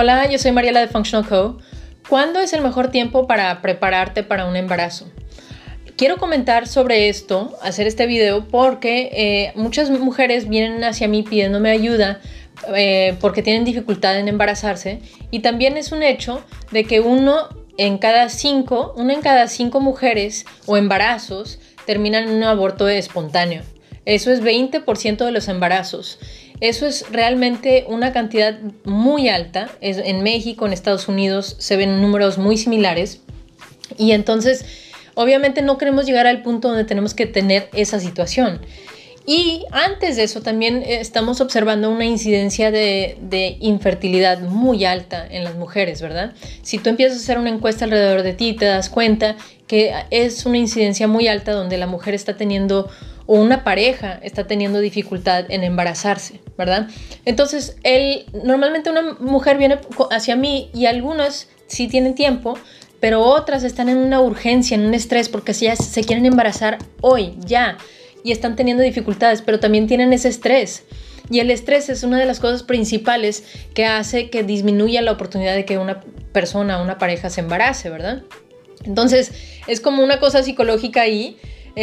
Hola, yo soy Mariela de Functional Co. ¿Cuándo es el mejor tiempo para prepararte para un embarazo? Quiero comentar sobre esto, hacer este video, porque eh, muchas mujeres vienen hacia mí pidiéndome ayuda eh, porque tienen dificultad en embarazarse y también es un hecho de que uno en cada cinco, una en cada cinco mujeres o embarazos terminan en un aborto espontáneo. Eso es 20% de los embarazos. Eso es realmente una cantidad muy alta. en México, en Estados Unidos, se ven números muy similares. Y entonces, obviamente no queremos llegar al punto donde tenemos que tener esa situación. Y antes de eso también estamos observando una incidencia de, de, infertilidad muy alta en las mujeres, ¿verdad? Si tú empiezas a hacer una encuesta alrededor de ti, te das cuenta que es una incidencia muy alta donde la mujer está teniendo o una pareja está teniendo dificultad en embarazarse, ¿verdad? Entonces, él, normalmente una mujer viene hacia mí y algunas sí tienen tiempo, pero otras están en una urgencia, en un estrés, porque si ya se quieren embarazar hoy, ya, y están teniendo dificultades, pero también tienen ese estrés. Y el estrés es una de las cosas principales que hace que disminuya la oportunidad de que una persona, una pareja se embarace, ¿verdad? Entonces, es como una cosa psicológica ahí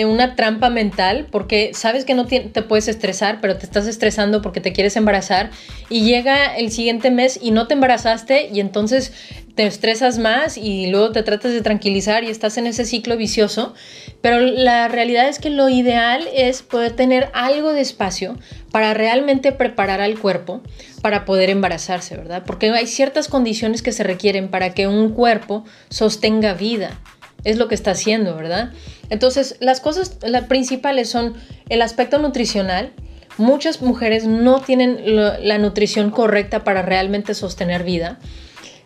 una trampa mental porque sabes que no te, puedes estresar, pero te estás estresando porque te quieres embarazar y llega el siguiente mes y no te embarazaste y entonces te estresas más y luego te tratas de tranquilizar y estás en ese ciclo vicioso. Pero la realidad es que lo ideal es poder tener algo de espacio para realmente preparar al cuerpo para poder embarazarse, ¿verdad? Porque hay ciertas condiciones que se requieren para que un cuerpo sostenga vida es lo que está haciendo, ¿verdad? Entonces, las cosas las principales son el aspecto nutricional. Muchas mujeres no tienen la nutrición correcta para realmente sostener vida.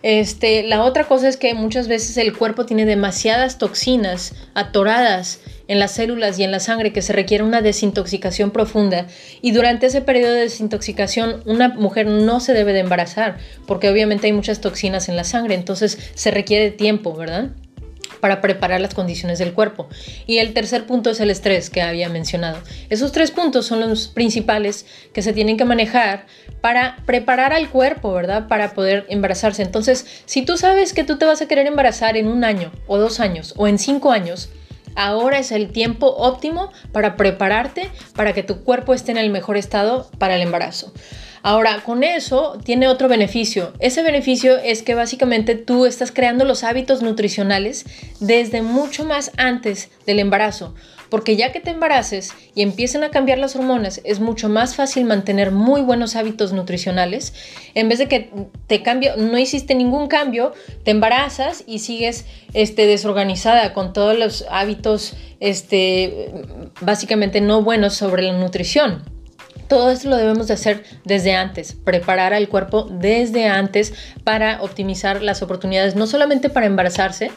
Este, la otra cosa es que muchas veces el cuerpo tiene demasiadas toxinas atoradas en las células y en la sangre que se requiere una desintoxicación profunda y durante ese periodo de desintoxicación una mujer no se debe de embarazar porque obviamente hay muchas toxinas en la sangre, entonces se requiere tiempo, ¿verdad? Para preparar las condiciones del cuerpo. Y el tercer punto es el estrés que había mencionado. Esos tres puntos son los principales que se tienen que manejar para preparar al cuerpo, ¿verdad? Para poder embarazarse. Entonces, si tú sabes que tú te vas a querer embarazar en un año o dos años o en cinco años, ahora es el tiempo óptimo para prepararte para que tu cuerpo esté en el mejor estado para el embarazo. Ahora, con eso tiene otro beneficio. Ese beneficio es que básicamente tú estás creando los hábitos nutricionales desde mucho más antes del embarazo. Porque ya que te embaraces y empiezan a cambiar las hormonas, es mucho más fácil mantener muy buenos hábitos nutricionales. En vez de que te cambio, no hiciste ningún cambio, te embarazas y sigues este, desorganizada con todos los hábitos este, básicamente no buenos sobre la nutrición. Todo esto lo debemos de hacer desde antes, preparar al cuerpo desde antes para optimizar las oportunidades, no solamente para embarazarse,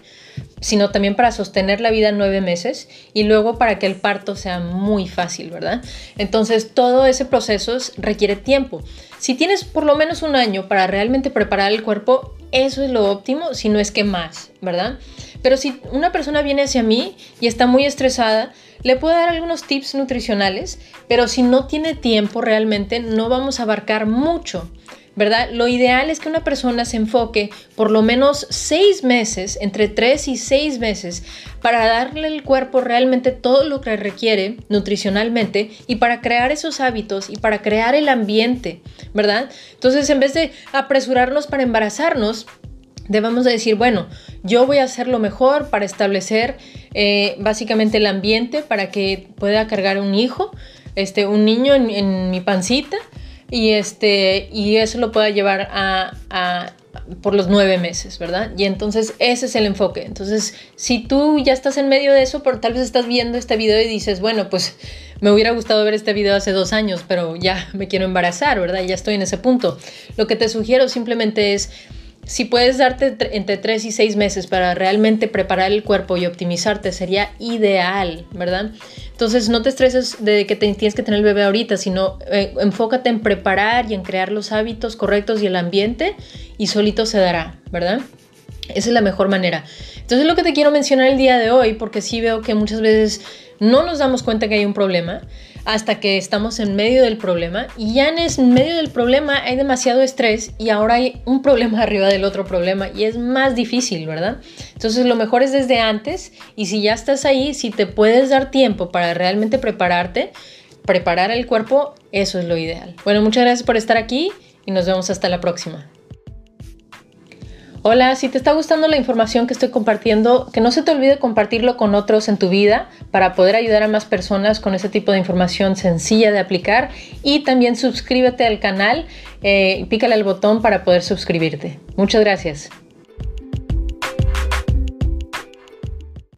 sino también para sostener la vida nueve meses y luego para que el parto sea muy fácil, ¿verdad? Entonces todo ese proceso requiere tiempo. Si tienes por lo menos un año para realmente preparar el cuerpo, eso es lo óptimo, si no es que más, ¿verdad? Pero si una persona viene hacia mí y está muy estresada, le puedo dar algunos tips nutricionales, pero si no tiene tiempo realmente no vamos a abarcar mucho. ¿Verdad? Lo ideal es que una persona se enfoque por lo menos seis meses, entre tres y seis meses, para darle al cuerpo realmente todo lo que requiere nutricionalmente y para crear esos hábitos y para crear el ambiente, ¿verdad? Entonces, en vez de apresurarnos para embarazarnos, debemos de decir, bueno, yo voy a hacer lo mejor para establecer eh, básicamente el ambiente para que pueda cargar un hijo, este, un niño en, mi pancita y, este, y eso lo pueda llevar a, por los nueve meses, ¿verdad? Y entonces ese es el enfoque. Entonces, si tú ya estás en medio de eso, por, tal vez estás viendo este video y dices, bueno, pues me hubiera gustado ver este video hace dos años, pero ya me quiero embarazar, ¿verdad? Ya estoy en ese punto. Lo que te sugiero simplemente es si puedes darte entre 3 y 6 meses para realmente preparar el cuerpo y optimizarte, sería ideal, ¿verdad? Entonces no te estreses de que tienes que tener el bebé ahorita, sino eh, enfócate en preparar y en crear los hábitos correctos y el ambiente y solito se dará, ¿verdad? Esa es la mejor manera. Entonces lo que te quiero mencionar el día de hoy, porque sí veo que muchas veces no nos damos cuenta que hay un problema. hasta que estamos en medio del problema y ya en medio del problema hay demasiado estrés y ahora hay un problema arriba del otro problema y es más difícil, ¿verdad? Entonces lo mejor es desde antes y si ya estás ahí, si te puedes dar tiempo para realmente prepararte, preparar el cuerpo, eso es lo ideal. Bueno, muchas gracias por estar aquí y nos vemos hasta la próxima. Hola, si te está gustando la información que estoy compartiendo, que no se te olvide compartirlo con otros en tu vida para poder ayudar a más personas con ese tipo de información sencilla de aplicar y también suscríbete al canal, eh, pícale al botón para poder suscribirte. Muchas gracias.